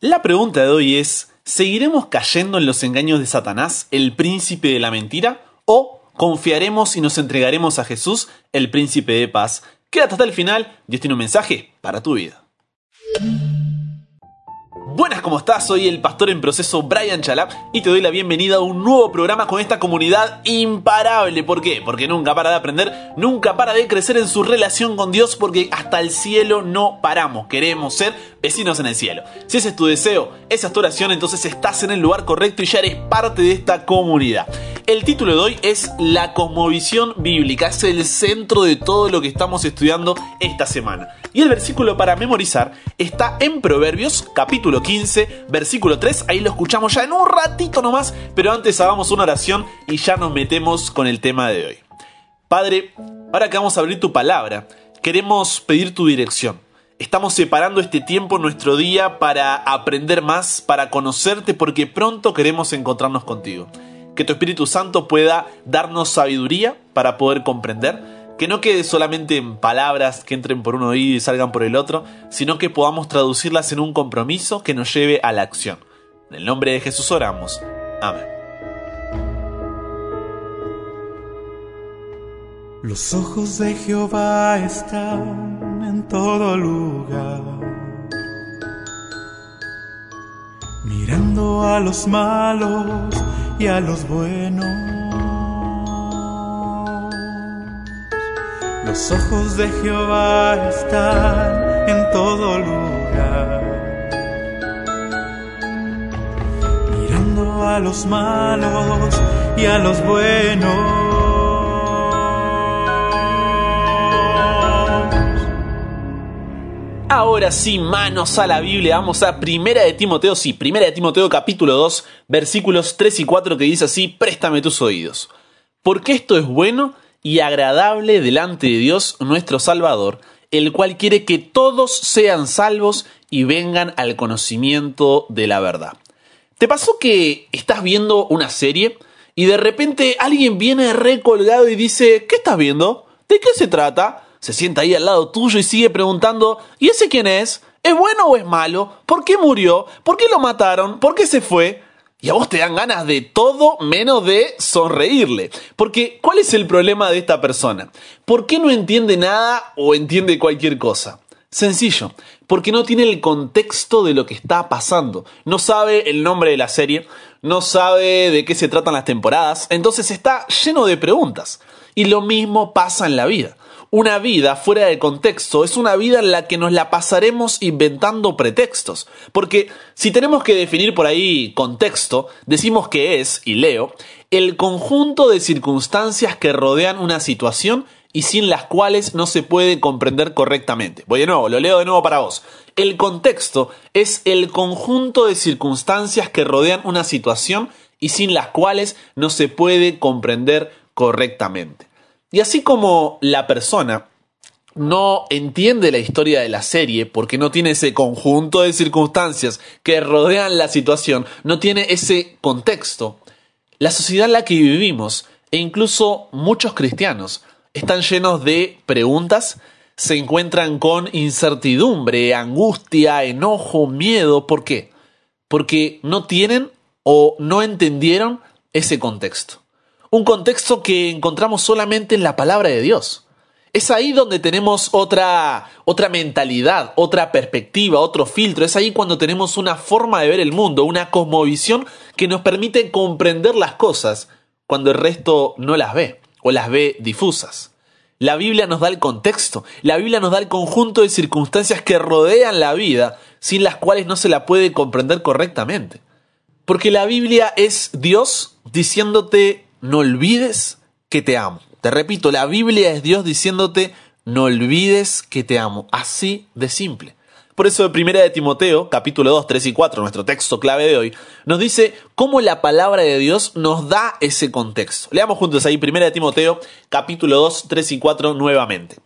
La pregunta de hoy es, ¿seguiremos cayendo en los engaños de Satanás, el príncipe de la mentira? ¿O confiaremos y nos entregaremos a Jesús, el príncipe de paz? Quédate hasta el final, Dios tiene un mensaje para tu vida. Buenas, ¿cómo estás? Soy el pastor en proceso Brian Chalap y te doy la bienvenida a un nuevo programa con esta comunidad imparable. ¿Por qué? Porque nunca para de aprender, nunca para de crecer en su relación con Dios, porque hasta el cielo no paramos. Queremos ser vecinos en el cielo. Si ese es tu deseo, esa es tu oración, entonces estás en el lugar correcto y ya eres parte de esta comunidad. El título de hoy es La Cosmovisión Bíblica, es el centro de todo lo que estamos estudiando esta semana. Y el versículo para memorizar está en Proverbios capítulo 15, versículo 3, ahí lo escuchamos ya en un ratito nomás, pero antes hagamos una oración y ya nos metemos con el tema de hoy. Padre, ahora que vamos a abrir tu palabra, queremos pedir tu dirección. Estamos separando este tiempo nuestro día para aprender más, para conocerte, porque pronto queremos encontrarnos contigo que tu Espíritu Santo pueda darnos sabiduría para poder comprender, que no quede solamente en palabras que entren por un oído y salgan por el otro, sino que podamos traducirlas en un compromiso que nos lleve a la acción. En el nombre de Jesús oramos. Amén. Los ojos de Jehová están en todo lugar, mirando a los malos y a los buenos. Los ojos de Jehová están en todo lugar, mirando a los malos y a los buenos. Ahora sí, manos a la Biblia, vamos a Primera de Timoteo, sí, Primera de Timoteo capítulo 2, versículos 3 y 4 que dice así, préstame tus oídos. Porque esto es bueno y agradable delante de Dios nuestro Salvador, el cual quiere que todos sean salvos y vengan al conocimiento de la verdad. ¿Te pasó que estás viendo una serie y de repente alguien viene recolgado y dice, ¿qué estás viendo? ¿De qué se trata? se sienta ahí al lado tuyo y sigue preguntando, ¿y ese quién es? ¿Es bueno o es malo? ¿Por qué murió? ¿Por qué lo mataron? ¿Por qué se fue? Y a vos te dan ganas de todo menos de sonreírle. Porque, ¿cuál es el problema de esta persona? ¿Por qué no entiende nada o entiende cualquier cosa? Sencillo, porque no tiene el contexto de lo que está pasando. No sabe el nombre de la serie, no sabe de qué se tratan las temporadas, entonces está lleno de preguntas. Y lo mismo pasa en la vida. Una vida fuera de contexto es una vida en la que nos la pasaremos inventando pretextos. Porque si tenemos que definir por ahí contexto, decimos que es, y leo, el conjunto de circunstancias que rodean una situación y sin las cuales no se puede comprender correctamente. Voy de nuevo, lo leo de nuevo para vos. El contexto es el conjunto de circunstancias que rodean una situación y sin las cuales no se puede comprender correctamente. Y así como la persona no entiende la historia de la serie porque no tiene ese conjunto de circunstancias que rodean la situación, no tiene ese contexto, la sociedad en la que vivimos e incluso muchos cristianos están llenos de preguntas, se encuentran con incertidumbre, angustia, enojo, miedo. ¿Por qué? Porque no tienen o no entendieron ese contexto un contexto que encontramos solamente en la palabra de Dios. Es ahí donde tenemos otra, otra mentalidad, otra perspectiva, otro filtro. Es ahí cuando tenemos una forma de ver el mundo, una cosmovisión que nos permite comprender las cosas cuando el resto no las ve o las ve difusas. La Biblia nos da el contexto, la Biblia nos da el conjunto de circunstancias que rodean la vida, sin las cuales no se la puede comprender correctamente. Porque la Biblia es Dios diciéndote no olvides que te amo. Te repito, la Biblia es Dios diciéndote, no olvides que te amo. Así de simple. Por eso de Primera de Timoteo, capítulo 2, 3 y 4, nuestro texto clave de hoy, nos dice cómo la palabra de Dios nos da ese contexto. Leamos juntos ahí Primera de Timoteo, capítulo 2, 3 y 4 nuevamente.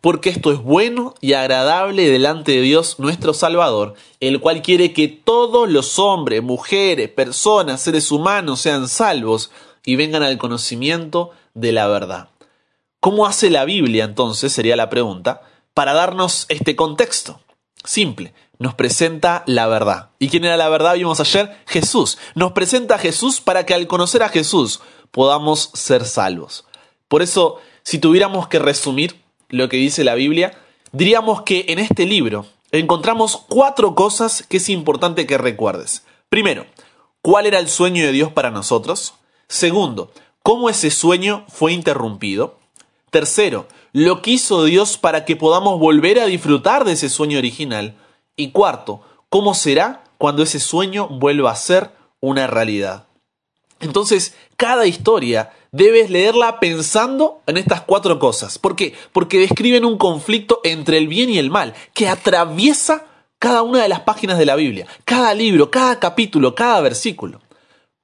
Porque esto es bueno y agradable delante de Dios nuestro Salvador, el cual quiere que todos los hombres, mujeres, personas, seres humanos sean salvos y vengan al conocimiento de la verdad. ¿Cómo hace la Biblia entonces, sería la pregunta, para darnos este contexto? Simple, nos presenta la verdad. ¿Y quién era la verdad? Vimos ayer Jesús. Nos presenta Jesús para que al conocer a Jesús podamos ser salvos. Por eso, si tuviéramos que resumir lo que dice la Biblia, diríamos que en este libro encontramos cuatro cosas que es importante que recuerdes. Primero, ¿cuál era el sueño de Dios para nosotros? Segundo, ¿cómo ese sueño fue interrumpido? Tercero, lo que hizo Dios para que podamos volver a disfrutar de ese sueño original. Y cuarto, ¿cómo será cuando ese sueño vuelva a ser una realidad? Entonces, cada historia debes leerla pensando en estas cuatro cosas. ¿Por qué? Porque describen un conflicto entre el bien y el mal que atraviesa cada una de las páginas de la Biblia, cada libro, cada capítulo, cada versículo.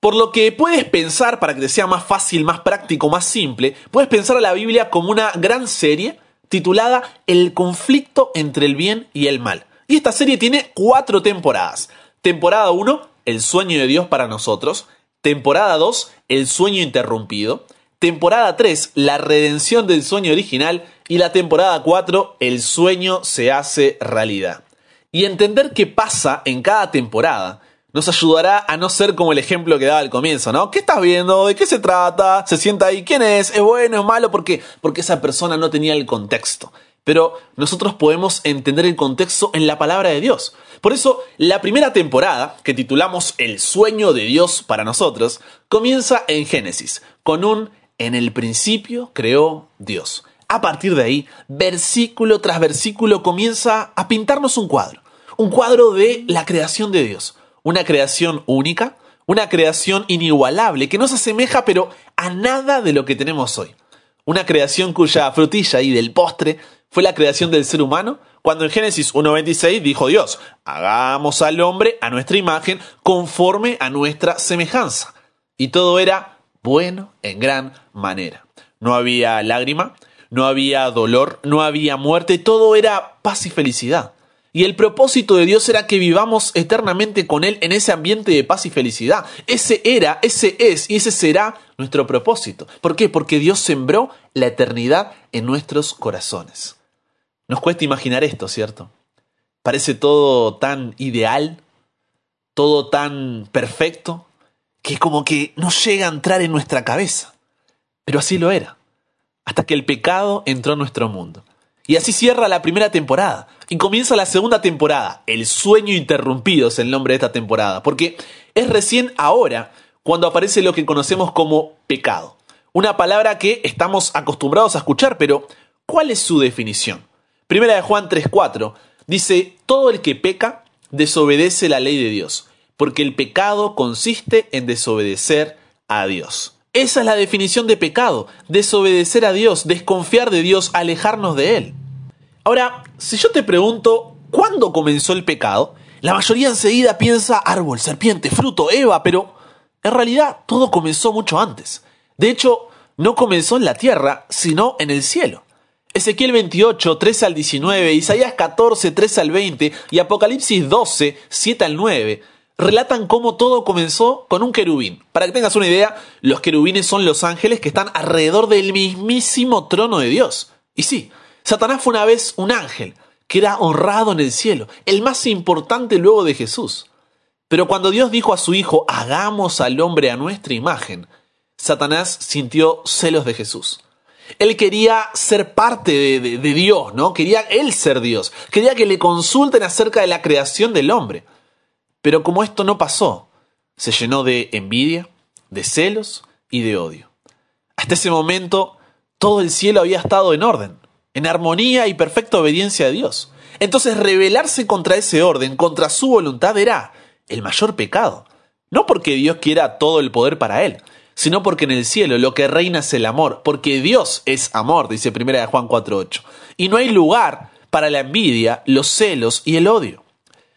Por lo que puedes pensar, para que te sea más fácil, más práctico, más simple, puedes pensar a la Biblia como una gran serie titulada El conflicto entre el bien y el mal. Y esta serie tiene cuatro temporadas. Temporada 1, El sueño de Dios para nosotros. Temporada 2, El sueño interrumpido. Temporada 3, La redención del sueño original. Y la temporada 4, El sueño se hace realidad. Y entender qué pasa en cada temporada nos ayudará a no ser como el ejemplo que daba al comienzo, ¿no? ¿Qué estás viendo? ¿De qué se trata? ¿Se sienta ahí? ¿Quién es? ¿Es bueno? ¿Es malo? ¿Por qué? Porque esa persona no tenía el contexto. Pero nosotros podemos entender el contexto en la palabra de Dios. Por eso, la primera temporada, que titulamos El sueño de Dios para nosotros, comienza en Génesis, con un En el principio creó Dios. A partir de ahí, versículo tras versículo comienza a pintarnos un cuadro. Un cuadro de la creación de Dios una creación única, una creación inigualable, que no se asemeja pero a nada de lo que tenemos hoy. Una creación cuya frutilla y del postre fue la creación del ser humano, cuando en Génesis 1.26 dijo Dios, hagamos al hombre a nuestra imagen conforme a nuestra semejanza. Y todo era bueno en gran manera. No había lágrima, no había dolor, no había muerte, todo era paz y felicidad. Y el propósito de Dios era que vivamos eternamente con Él en ese ambiente de paz y felicidad. Ese era, ese es y ese será nuestro propósito. ¿Por qué? Porque Dios sembró la eternidad en nuestros corazones. Nos cuesta imaginar esto, ¿cierto? Parece todo tan ideal, todo tan perfecto, que como que no llega a entrar en nuestra cabeza. Pero así lo era, hasta que el pecado entró en nuestro mundo. Y así cierra la primera temporada. Y comienza la segunda temporada. El sueño interrumpido es el nombre de esta temporada. Porque es recién ahora cuando aparece lo que conocemos como pecado. Una palabra que estamos acostumbrados a escuchar, pero ¿cuál es su definición? Primera de Juan 3.4 dice, todo el que peca desobedece la ley de Dios, porque el pecado consiste en desobedecer a Dios. Esa es la definición de pecado, desobedecer a Dios, desconfiar de Dios, alejarnos de Él. Ahora, si yo te pregunto, ¿cuándo comenzó el pecado? La mayoría enseguida piensa árbol, serpiente, fruto, Eva, pero en realidad todo comenzó mucho antes. De hecho, no comenzó en la tierra, sino en el cielo. Ezequiel 28, 3 al 19, Isaías 14, 3 al 20 y Apocalipsis 12, 7 al 9 relatan cómo todo comenzó con un querubín. Para que tengas una idea, los querubines son los ángeles que están alrededor del mismísimo trono de Dios. Y sí, Satanás fue una vez un ángel, que era honrado en el cielo, el más importante luego de Jesús. Pero cuando Dios dijo a su Hijo, hagamos al hombre a nuestra imagen, Satanás sintió celos de Jesús. Él quería ser parte de, Dios, ¿no? Quería él ser Dios. Quería que le consulten acerca de la creación del hombre. Pero como esto no pasó, se llenó de envidia, de celos y de odio. Hasta ese momento, todo el cielo había estado en orden, en armonía y perfecta obediencia a Dios. Entonces rebelarse contra ese orden, contra su voluntad, era el mayor pecado. No porque Dios quiera todo el poder para él, sino porque en el cielo lo que reina es el amor, porque Dios es amor, dice 1 Juan 4.8. Y no hay lugar para la envidia, los celos y el odio.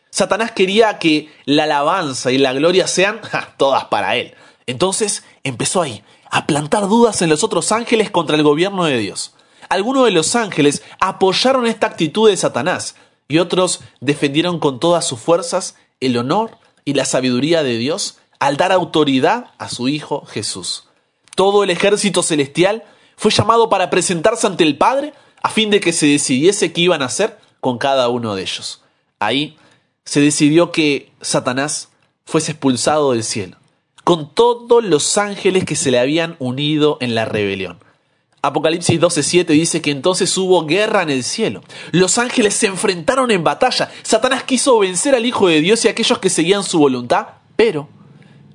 Satanás quería que la alabanza y la gloria sean todas para él. Entonces empezó ahí a plantar dudas en los otros ángeles contra el gobierno de Dios. Algunos de los ángeles apoyaron esta actitud de Satanás y otros defendieron con todas sus fuerzas el honor y la sabiduría de Dios al dar autoridad a su Hijo Jesús. Todo el ejército celestial fue llamado para presentarse ante el Padre a fin de que se decidiese qué iban a hacer con cada uno de ellos. Ahí se decidió que Satanás fuese expulsado del cielo, con todos los ángeles que se le habían unido en la rebelión. Apocalipsis 12:7 dice que entonces hubo guerra en el cielo. Los ángeles se enfrentaron en batalla. Satanás quiso vencer al Hijo de Dios y a aquellos que seguían su voluntad, pero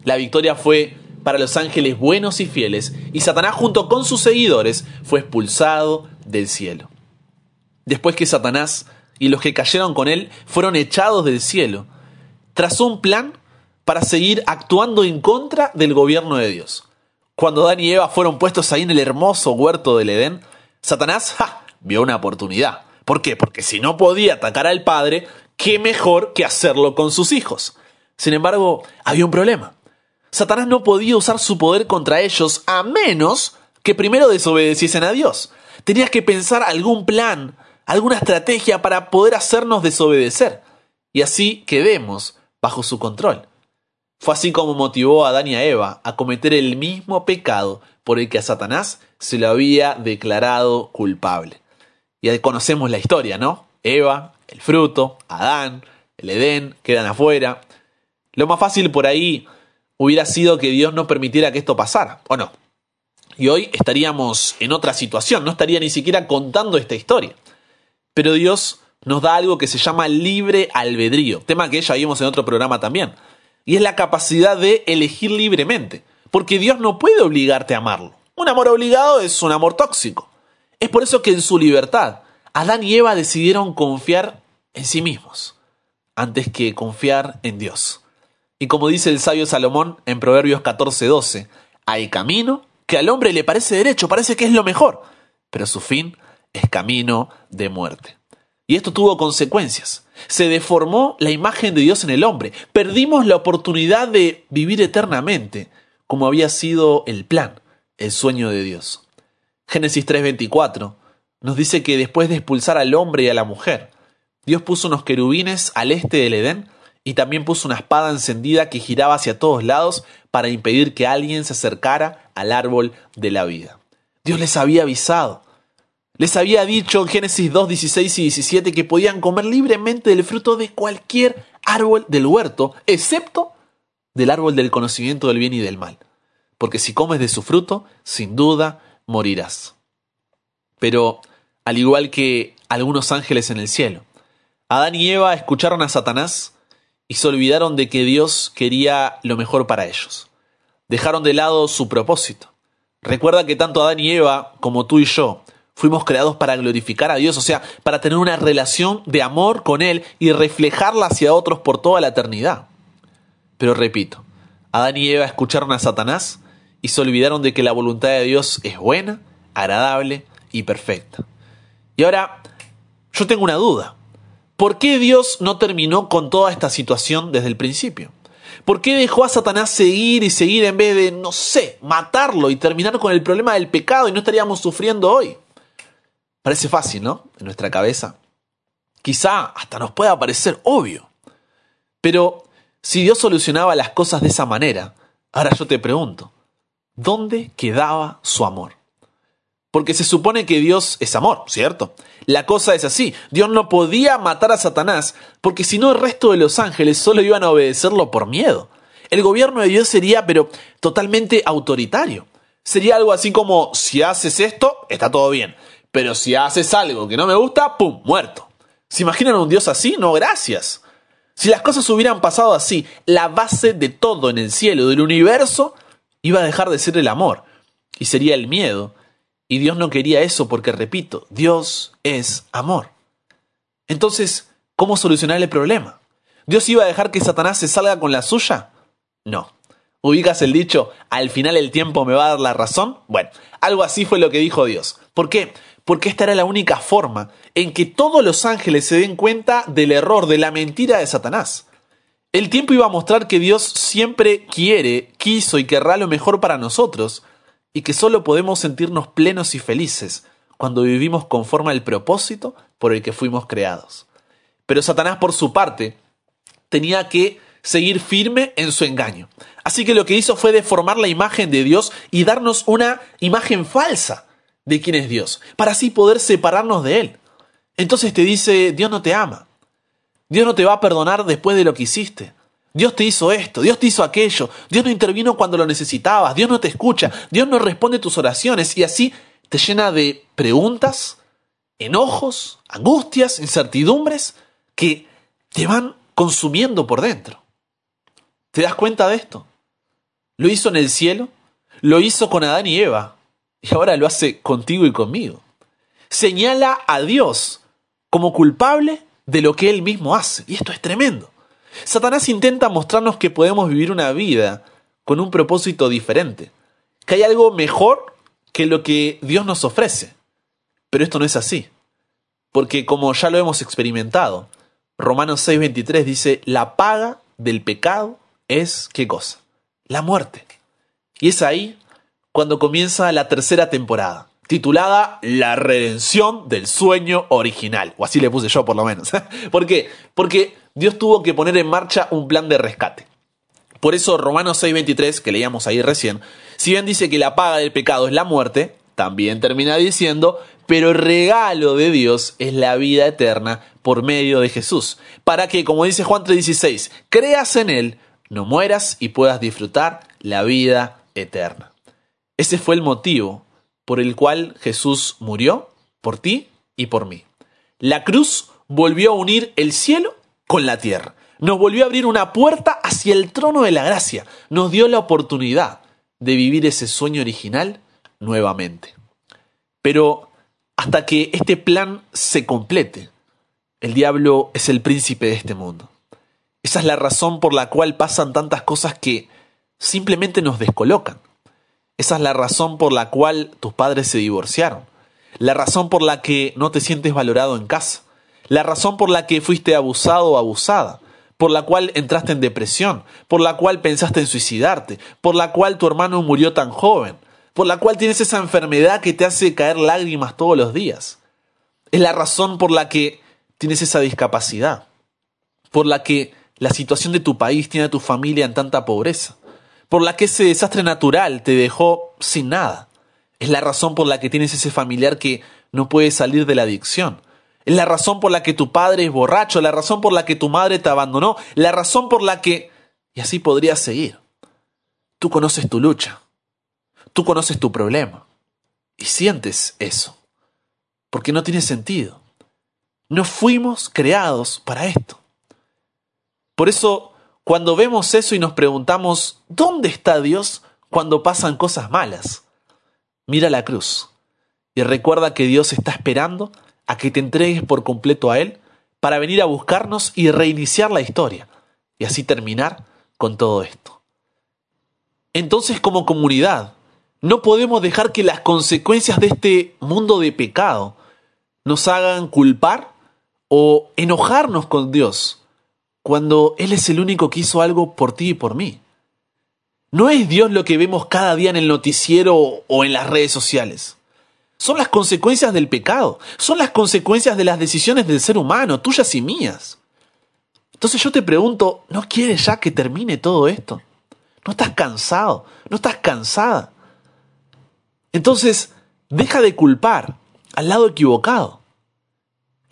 la victoria fue para los ángeles buenos y fieles, y Satanás junto con sus seguidores fue expulsado del cielo. Después que Satanás y los que cayeron con él fueron echados del cielo, trazó un plan para seguir actuando en contra del gobierno de Dios. Cuando Adán y Eva fueron puestos ahí en el hermoso huerto del Edén, Satanás vio una oportunidad. ¿Por qué? Porque si no podía atacar al padre, qué mejor que hacerlo con sus hijos. Sin embargo, había un problema. Satanás no podía usar su poder contra ellos a menos que primero desobedeciesen a Dios. Tenías que pensar algún plan, alguna estrategia para poder hacernos desobedecer y así quedemos bajo su control. Fue así como motivó a Adán y a Eva a cometer el mismo pecado por el que a Satanás se lo había declarado culpable. Ya conocemos la historia, ¿no? Eva, el fruto, Adán, el Edén, quedan afuera. Lo más fácil por ahí hubiera sido que Dios no permitiera que esto pasara, ¿o no? Y hoy estaríamos en otra situación, no estaría ni siquiera contando esta historia. Pero Dios nos da algo que se llama libre albedrío, tema que ya vimos en otro programa también. Y es la capacidad de elegir libremente, porque Dios no puede obligarte a amarlo. Un amor obligado es un amor tóxico. Es por eso que en su libertad, Adán y Eva decidieron confiar en sí mismos, antes que confiar en Dios. Y como dice el sabio Salomón en Proverbios 14:12, hay camino que al hombre le parece derecho, parece que es lo mejor, pero su fin es camino de muerte. Y esto tuvo consecuencias. Se deformó la imagen de Dios en el hombre. Perdimos la oportunidad de vivir eternamente, como había sido el plan, el sueño de Dios. Génesis 3:24 nos dice que después de expulsar al hombre y a la mujer, Dios puso unos querubines al este del Edén y también puso una espada encendida que giraba hacia todos lados para impedir que alguien se acercara al árbol de la vida. Dios les había avisado. Les había dicho en Génesis 2, 16 y 17 que podían comer libremente del fruto de cualquier árbol del huerto, excepto del árbol del conocimiento del bien y del mal. Porque si comes de su fruto, sin duda morirás. Pero, al igual que algunos ángeles en el cielo, Adán y Eva escucharon a Satanás y se olvidaron de que Dios quería lo mejor para ellos. Dejaron de lado su propósito. Recuerda que tanto Adán y Eva como tú y yo Fuimos creados para glorificar a Dios, o sea, para tener una relación de amor con Él y reflejarla hacia otros por toda la eternidad. Pero repito, Adán y Eva escucharon a Satanás y se olvidaron de que la voluntad de Dios es buena, agradable y perfecta. Y ahora, yo tengo una duda. ¿Por qué Dios no terminó con toda esta situación desde el principio? ¿Por qué dejó a Satanás seguir y seguir en vez de, no sé, matarlo y terminar con el problema del pecado y no estaríamos sufriendo hoy? Parece fácil, ¿no? En nuestra cabeza. Quizá hasta nos pueda parecer obvio. Pero si Dios solucionaba las cosas de esa manera, ahora yo te pregunto, ¿dónde quedaba su amor? Porque se supone que Dios es amor, ¿cierto? La cosa es así, Dios no podía matar a Satanás porque si no el resto de los ángeles solo iban a obedecerlo por miedo. El gobierno de Dios sería pero totalmente autoritario. Sería algo así como, si haces esto, está todo bien. Pero si haces algo que no me gusta, ¡pum! muerto. ¿Se imaginan un Dios así? No, gracias. Si las cosas hubieran pasado así, la base de todo en el cielo, del universo, iba a dejar de ser el amor y sería el miedo. Y Dios no quería eso porque, repito, Dios es amor. Entonces, ¿cómo solucionar el problema? ¿Dios iba a dejar que Satanás se salga con la suya? No. ¿Ubicas el dicho, al final el tiempo me va a dar la razón? Bueno, algo así fue lo que dijo Dios. ¿Por qué? Porque esta era la única forma en que todos los ángeles se den cuenta del error, de la mentira de Satanás. El tiempo iba a mostrar que Dios siempre quiere, quiso y querrá lo mejor para nosotros, y que solo podemos sentirnos plenos y felices cuando vivimos conforme al propósito por el que fuimos creados. Pero Satanás, por su parte, tenía que seguir firme en su engaño. Así que lo que hizo fue deformar la imagen de Dios y darnos una imagen falsa de quién es Dios, para así poder separarnos de Él. Entonces te dice, Dios no te ama. Dios no te va a perdonar después de lo que hiciste. Dios te hizo esto, Dios te hizo aquello, Dios no intervino cuando lo necesitabas, Dios no te escucha, Dios no responde tus oraciones y así te llena de preguntas, enojos, angustias, incertidumbres que te van consumiendo por dentro. ¿Te das cuenta de esto? Lo hizo en el cielo, lo hizo con Adán y Eva, y ahora lo hace contigo y conmigo. Señala a Dios como culpable de lo que él mismo hace, y esto es tremendo. Satanás intenta mostrarnos que podemos vivir una vida con un propósito diferente, que hay algo mejor que lo que Dios nos ofrece. Pero esto no es así, porque como ya lo hemos experimentado, Romanos 6:23 dice, la paga del pecado es qué cosa? La muerte. Y es ahí cuando comienza la tercera temporada, titulada La redención del sueño original, o así le puse yo por lo menos. ¿Por qué? Porque Dios tuvo que poner en marcha un plan de rescate. Por eso Romanos 6:23, que leíamos ahí recién, si bien dice que la paga del pecado es la muerte, también termina diciendo, pero el regalo de Dios es la vida eterna por medio de Jesús, para que, como dice Juan 3:16, creas en Él, no mueras y puedas disfrutar la vida eterna. Ese fue el motivo por el cual Jesús murió, por ti y por mí. La cruz volvió a unir el cielo con la tierra. Nos volvió a abrir una puerta hacia el trono de la gracia. Nos dio la oportunidad de vivir ese sueño original nuevamente. Pero hasta que este plan se complete, el diablo es el príncipe de este mundo. Esa es la razón por la cual pasan tantas cosas que simplemente nos descolocan. Esa es la razón por la cual tus padres se divorciaron. La razón por la que no te sientes valorado en casa. La razón por la que fuiste abusado o abusada, por la cual entraste en depresión, por la cual pensaste en suicidarte, por la cual tu hermano murió tan joven, por la cual tienes esa enfermedad que te hace caer lágrimas todos los días. Es la razón por la que tienes esa discapacidad, por la que la situación de tu país tiene a tu familia en tanta pobreza, por la que ese desastre natural te dejó sin nada. Es la razón por la que tienes ese familiar que no puede salir de la adicción, es la razón por la que tu padre es borracho, la razón por la que tu madre te abandonó, la razón por la que... Y así podrías seguir. Tú conoces tu lucha. Tú conoces tu problema. Y sientes eso. Porque no tiene sentido. No fuimos creados para esto. Por eso, cuando vemos eso y nos preguntamos, ¿dónde está Dios cuando pasan cosas malas? Mira la cruz y recuerda que Dios está esperando a que te entregues por completo a Él para venir a buscarnos y reiniciar la historia y así terminar con todo esto. Entonces como comunidad, no podemos dejar que las consecuencias de este mundo de pecado nos hagan culpar o enojarnos con Dios cuando Él es el único que hizo algo por ti y por mí. No es Dios lo que vemos cada día en el noticiero o en las redes sociales. Son las consecuencias del pecado, son las consecuencias de las decisiones del ser humano, tuyas y mías. Entonces yo te pregunto, ¿no quieres ya que termine todo esto? ¿No estás cansado? ¿No estás cansada? Entonces, deja de culpar al lado equivocado.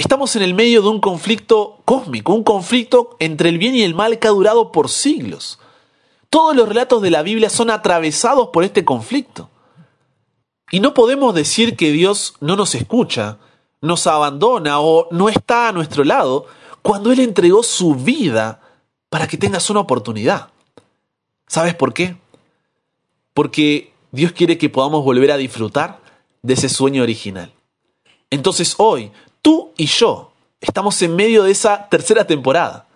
Estamos en el medio de un conflicto cósmico, un conflicto entre el bien y el mal que ha durado por siglos. Todos los relatos de la Biblia son atravesados por este conflicto. Y no podemos decir que Dios no nos escucha, nos abandona o no está a nuestro lado cuando Él entregó su vida para que tengas una oportunidad. ¿Sabes por qué? Porque Dios quiere que podamos volver a disfrutar de ese sueño original. Entonces hoy, tú y yo estamos en medio de esa tercera temporada.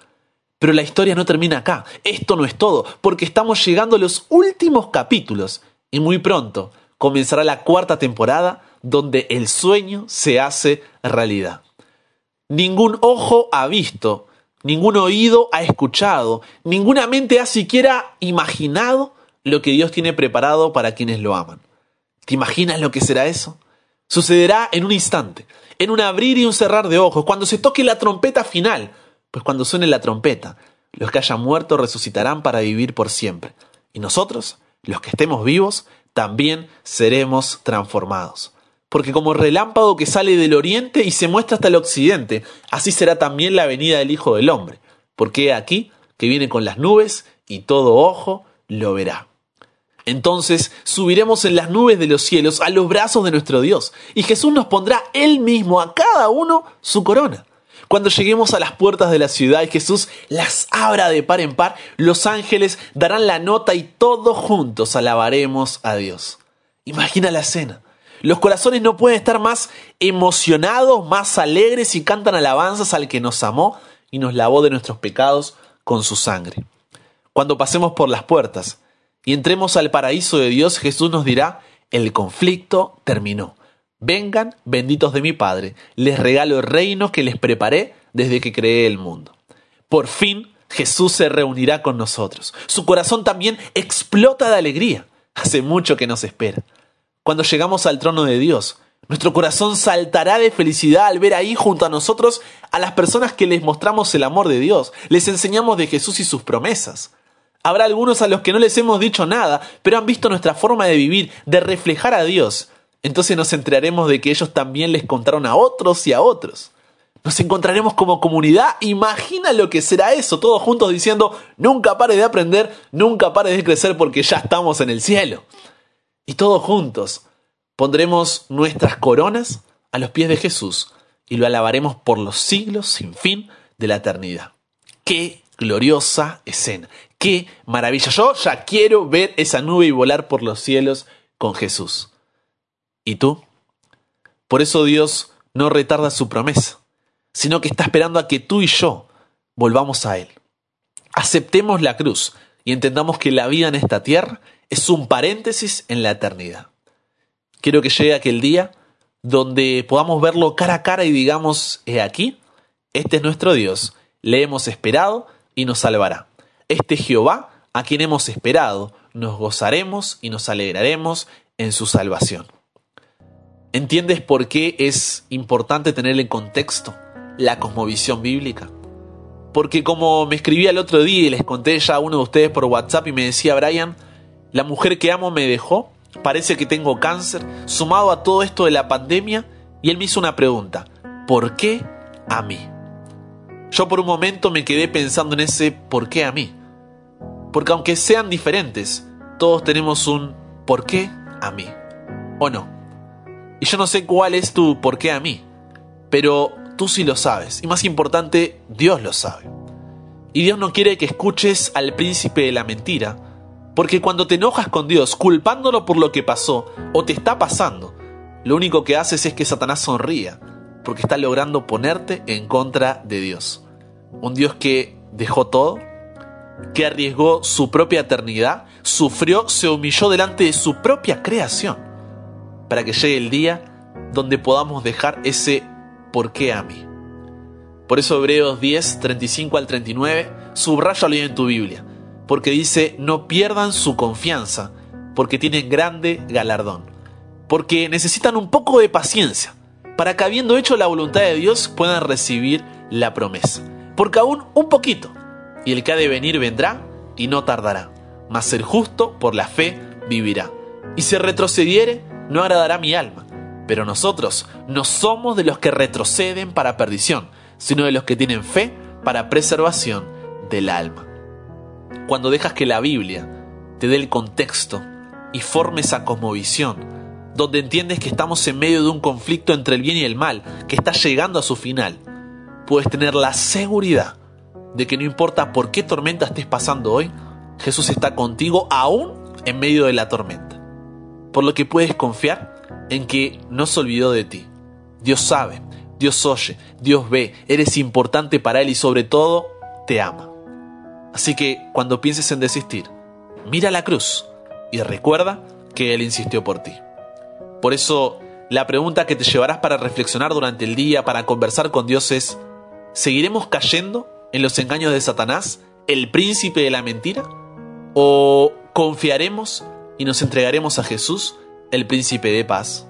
Pero la historia no termina acá. Esto no es todo, porque estamos llegando a los últimos capítulos y muy pronto comenzará la cuarta temporada donde el sueño se hace realidad. Ningún ojo ha visto, ningún oído ha escuchado, ninguna mente ha siquiera imaginado lo que Dios tiene preparado para quienes lo aman. ¿Te imaginas lo que será eso? Sucederá en un instante, en un abrir y un cerrar de ojos, cuando se toque la trompeta final, pues cuando suene la trompeta, los que hayan muerto resucitarán para vivir por siempre. Y nosotros, los que estemos vivos, también seremos transformados. porque como relámpago que sale del oriente y se muestra hasta el occidente, así será también la venida del Hijo del Hombre, porque aquí que viene con las nubes y todo ojo lo verá. Entonces subiremos en las nubes de los cielos a los brazos de nuestro Dios, y Jesús nos pondrá él mismo a cada uno su corona. Cuando lleguemos a las puertas de la ciudad y Jesús las abra de par en par, los ángeles darán la nota y todos juntos alabaremos a Dios. Imagina la escena. Los corazones no pueden estar más emocionados, más alegres y cantan alabanzas al que nos amó y nos lavó de nuestros pecados con su sangre. Cuando pasemos por las puertas y entremos al paraíso de Dios, Jesús nos dirá, el conflicto terminó. Vengan, benditos de mi Padre, les regalo el reino que les preparé desde que creé el mundo. Por fin Jesús se reunirá con nosotros. Su corazón también explota de alegría. Hace mucho que nos espera. Cuando llegamos al trono de Dios, nuestro corazón saltará de felicidad al ver ahí junto a nosotros a las personas que les mostramos el amor de Dios, les enseñamos de Jesús y sus promesas. Habrá algunos a los que no les hemos dicho nada, pero han visto nuestra forma de vivir, de reflejar a Dios, entonces nos enteraremos de que ellos también les contaron a otros y a otros. Nos encontraremos como comunidad. Imagina lo que será eso, todos juntos diciendo, nunca pare de aprender, nunca pare de crecer porque ya estamos en el cielo. Y todos juntos pondremos nuestras coronas a los pies de Jesús y lo alabaremos por los siglos sin fin de la eternidad. Qué gloriosa escena, qué maravilla. Yo ya quiero ver esa nube y volar por los cielos con Jesús. ¿Y tú? Por eso Dios no retarda su promesa, sino que está esperando a que tú y yo volvamos a Él. Aceptemos la cruz y entendamos que la vida en esta tierra es un paréntesis en la eternidad. Quiero que llegue aquel día donde podamos verlo cara a cara y digamos, he aquí, este es nuestro Dios, le hemos esperado y nos salvará. Este Jehová, a quien hemos esperado, nos gozaremos y nos alegraremos en su salvación. ¿Entiendes por qué es importante tener en contexto la cosmovisión bíblica? Porque como me escribía el otro día y les conté ya a uno de ustedes por WhatsApp y me decía Brian, la mujer que amo me dejó, parece que tengo cáncer, sumado a todo esto de la pandemia, y él me hizo una pregunta, ¿por qué a mí? Yo por un momento me quedé pensando en ese ¿por qué a mí? Porque aunque sean diferentes, todos tenemos un ¿por qué a mí? ¿O no? Y yo no sé cuál es tu por qué a mí, pero tú sí lo sabes. Y más importante, Dios lo sabe. Y Dios no quiere que escuches al príncipe de la mentira, porque cuando te enojas con Dios, culpándolo por lo que pasó o te está pasando, lo único que haces es que Satanás sonría, porque está logrando ponerte en contra de Dios. Un Dios que dejó todo, que arriesgó su propia eternidad, sufrió, se humilló delante de su propia creación para que llegue el día donde podamos dejar ese por qué a mí. Por eso Hebreos 10, 35 al 39, subrayalo en tu Biblia, porque dice, no pierdan su confianza, porque tienen grande galardón, porque necesitan un poco de paciencia, para que habiendo hecho la voluntad de Dios puedan recibir la promesa. Porque aún un poquito, y el que ha de venir vendrá y no tardará, mas el justo por la fe vivirá. Y si retrocediere, no agradará mi alma. Pero nosotros no somos de los que retroceden para perdición, sino de los que tienen fe para preservación del alma. Cuando dejas que la Biblia te dé el contexto y forme esa cosmovisión, donde entiendes que estamos en medio de un conflicto entre el bien y el mal, que está llegando a su final, puedes tener la seguridad de que no importa por qué tormenta estés pasando hoy, Jesús está contigo aún en medio de la tormenta por lo que puedes confiar en que no se olvidó de ti. Dios sabe, Dios oye, Dios ve, eres importante para Él y sobre todo te ama. Así que cuando pienses en desistir, mira la cruz y recuerda que Él insistió por ti. Por eso, la pregunta que te llevarás para reflexionar durante el día, para conversar con Dios es, ¿seguiremos cayendo en los engaños de Satanás, el príncipe de la mentira? ¿O confiaremos y nos entregaremos a Jesús, el príncipe de paz.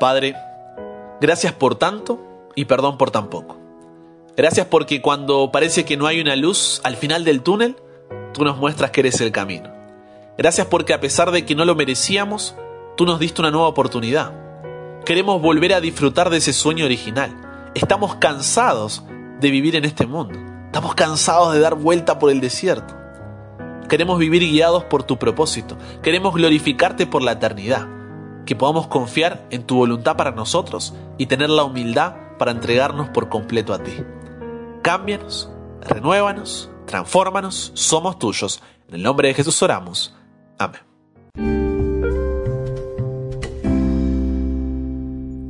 Padre, gracias por tanto y perdón por tan poco. Gracias porque cuando parece que no hay una luz al final del túnel, tú nos muestras que eres el camino. Gracias porque a pesar de que no lo merecíamos, tú nos diste una nueva oportunidad. Queremos volver a disfrutar de ese sueño original. Estamos cansados de vivir en este mundo. Estamos cansados de dar vuelta por el desierto. Queremos vivir guiados por tu propósito. Queremos glorificarte por la eternidad. Que podamos confiar en tu voluntad para nosotros y tener la humildad para entregarnos por completo a ti. Cámbianos, renuévanos, transfórmanos, somos tuyos. En el nombre de Jesús oramos. Amén.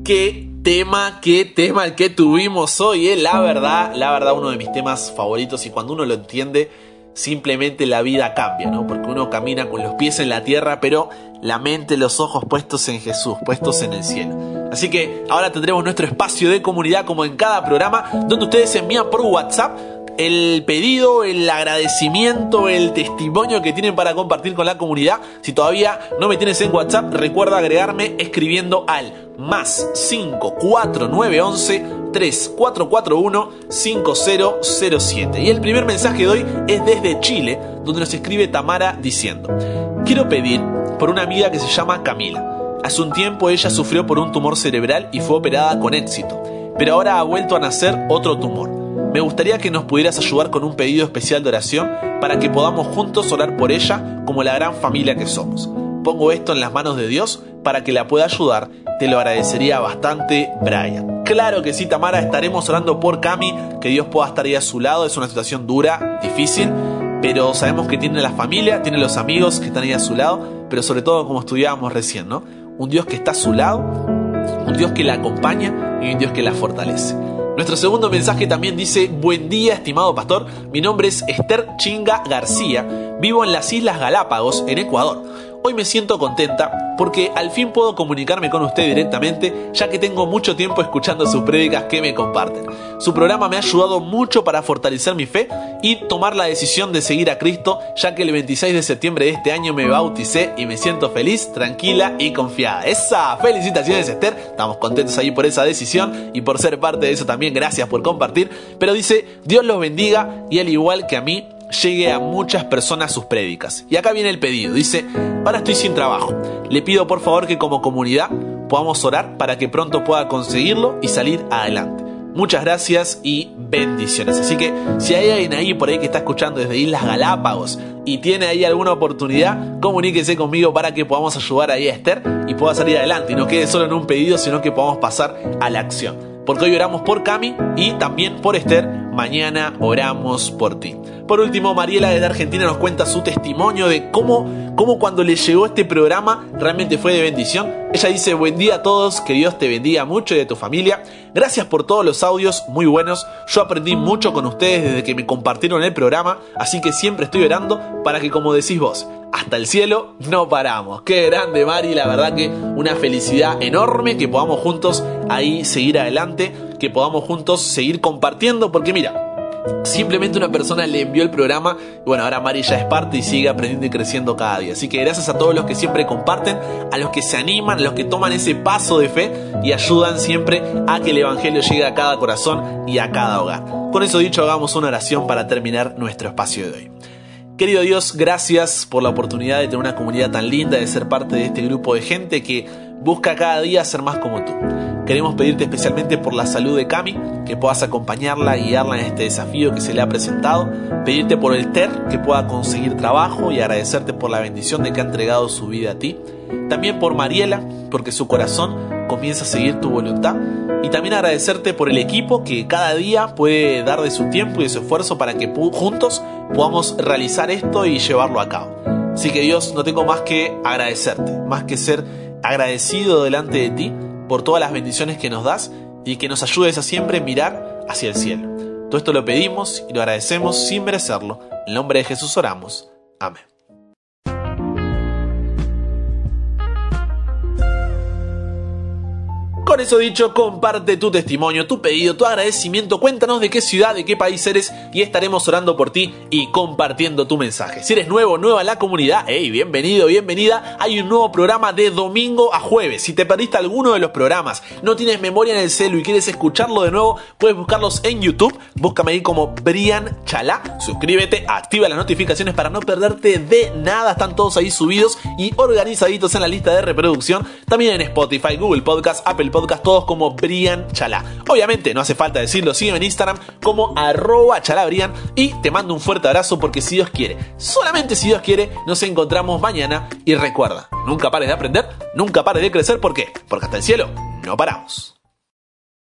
Qué tema, qué tema el que tuvimos hoy, ¿eh? la verdad, la verdad uno de mis temas favoritos y cuando uno lo entiende simplemente la vida cambia, ¿no? Porque uno camina con los pies en la tierra, pero la mente, los ojos puestos en Jesús, puestos en el cielo. Así que ahora tendremos nuestro espacio de comunidad como en cada programa, donde ustedes envían por WhatsApp el pedido, el agradecimiento, el testimonio que tienen para compartir con la comunidad. Si todavía no me tienes en WhatsApp, recuerda agregarme escribiendo al más 54911 3441 5007. Y el primer mensaje de hoy es desde Chile, donde nos escribe Tamara diciendo, quiero pedir por una amiga que se llama Camila. Hace un tiempo ella sufrió por un tumor cerebral y fue operada con éxito, pero ahora ha vuelto a nacer otro tumor. Me gustaría que nos pudieras ayudar con un pedido especial de oración para que podamos juntos orar por ella como la gran familia que somos. Pongo esto en las manos de Dios para que la pueda ayudar. Te lo agradecería bastante, Brian. Claro que sí, Tamara, estaremos orando por Cami, que Dios pueda estar ahí a su lado. Es una situación dura, difícil, pero sabemos que tiene la familia, tiene los amigos que están ahí a su lado, pero sobre todo como estudiábamos recién, ¿no? Un Dios que está a su lado, un Dios que la acompaña y un Dios que la fortalece. Nuestro segundo mensaje también dice, buen día estimado pastor, mi nombre es Esther Chinga García, vivo en las Islas Galápagos, en Ecuador. Hoy me siento contenta porque al fin puedo comunicarme con usted directamente, ya que tengo mucho tiempo escuchando sus prédicas que me comparten. Su programa me ha ayudado mucho para fortalecer mi fe y tomar la decisión de seguir a Cristo, ya que el 26 de septiembre de este año me bauticé y me siento feliz, tranquila y confiada. Esa felicitaciones Esther, estamos contentos ahí por esa decisión y por ser parte de eso también, gracias por compartir. Pero dice, Dios los bendiga y al igual que a mí, llegue a muchas personas sus prédicas. Y acá viene el pedido. Dice, ahora estoy sin trabajo. Le pido por favor que como comunidad podamos orar para que pronto pueda conseguirlo y salir adelante. Muchas gracias y bendiciones. Así que si hay alguien ahí por ahí que está escuchando desde Islas Galápagos y tiene ahí alguna oportunidad, comuníquese conmigo para que podamos ayudar ahí a Esther y pueda salir adelante y no quede solo en un pedido, sino que podamos pasar a la acción. Porque hoy oramos por Cami y también por Esther. Mañana oramos por ti. Por último, Mariela desde Argentina nos cuenta su testimonio de cómo, cómo cuando le llegó este programa realmente fue de bendición. Ella dice, buen día a todos, que Dios te bendiga mucho y de tu familia. Gracias por todos los audios, muy buenos. Yo aprendí mucho con ustedes desde que me compartieron el programa, así que siempre estoy orando para que, como decís vos, hasta el cielo no paramos. Qué grande, Mari, la verdad que una felicidad enorme que podamos juntos ahí seguir adelante, que podamos juntos seguir compartiendo, porque mira, Simplemente una persona le envió el programa bueno, ahora Mari ya es parte y sigue aprendiendo y creciendo cada día. Así que gracias a todos los que siempre comparten, a los que se animan, a los que toman ese paso de fe y ayudan siempre a que el Evangelio llegue a cada corazón y a cada hogar. Con eso dicho, hagamos una oración para terminar nuestro espacio de hoy. Querido Dios, gracias por la oportunidad de tener una comunidad tan linda, de ser parte de este grupo de gente que busca cada día ser más como tú. Queremos pedirte especialmente por la salud de Cami, que puedas acompañarla y guiarla en este desafío que se le ha presentado. Pedirte por el TER, que pueda conseguir trabajo y agradecerte por la bendición de que ha entregado su vida a ti. También por Mariela, porque su corazón comienza a seguir tu voluntad. Y también agradecerte por el equipo que cada día puede dar de su tiempo y de su esfuerzo para que juntos podamos realizar esto y llevarlo a cabo. Así que Dios, no tengo más que agradecerte, más que ser agradecido delante de ti por todas las bendiciones que nos das y que nos ayudes a siempre mirar hacia el cielo. Todo esto lo pedimos y lo agradecemos sin merecerlo. En el nombre de Jesús oramos. Amén. Con eso dicho, comparte tu testimonio, tu pedido, tu agradecimiento, cuéntanos de qué ciudad, de qué país eres y estaremos orando por ti y compartiendo tu mensaje. Si eres nuevo, nueva en la comunidad, hey, bienvenido, bienvenida. Hay un nuevo programa de domingo a jueves. Si te perdiste alguno de los programas, no tienes memoria en el celu y quieres escucharlo de nuevo, puedes buscarlos en YouTube. Búscame ahí como Brian Chalá. Suscríbete, activa las notificaciones para no perderte de nada. Están todos ahí subidos y organizaditos en la lista de reproducción. También en Spotify, Google Podcast, Apple Todos como Brian Chalá. Obviamente, no hace falta decirlo, sígueme en Instagram como arroba chalabrian y te mando un fuerte abrazo porque si Dios quiere, solamente si Dios quiere, nos encontramos mañana y recuerda, nunca pares de aprender, nunca pares de crecer, ¿por qué? Porque hasta el cielo no paramos.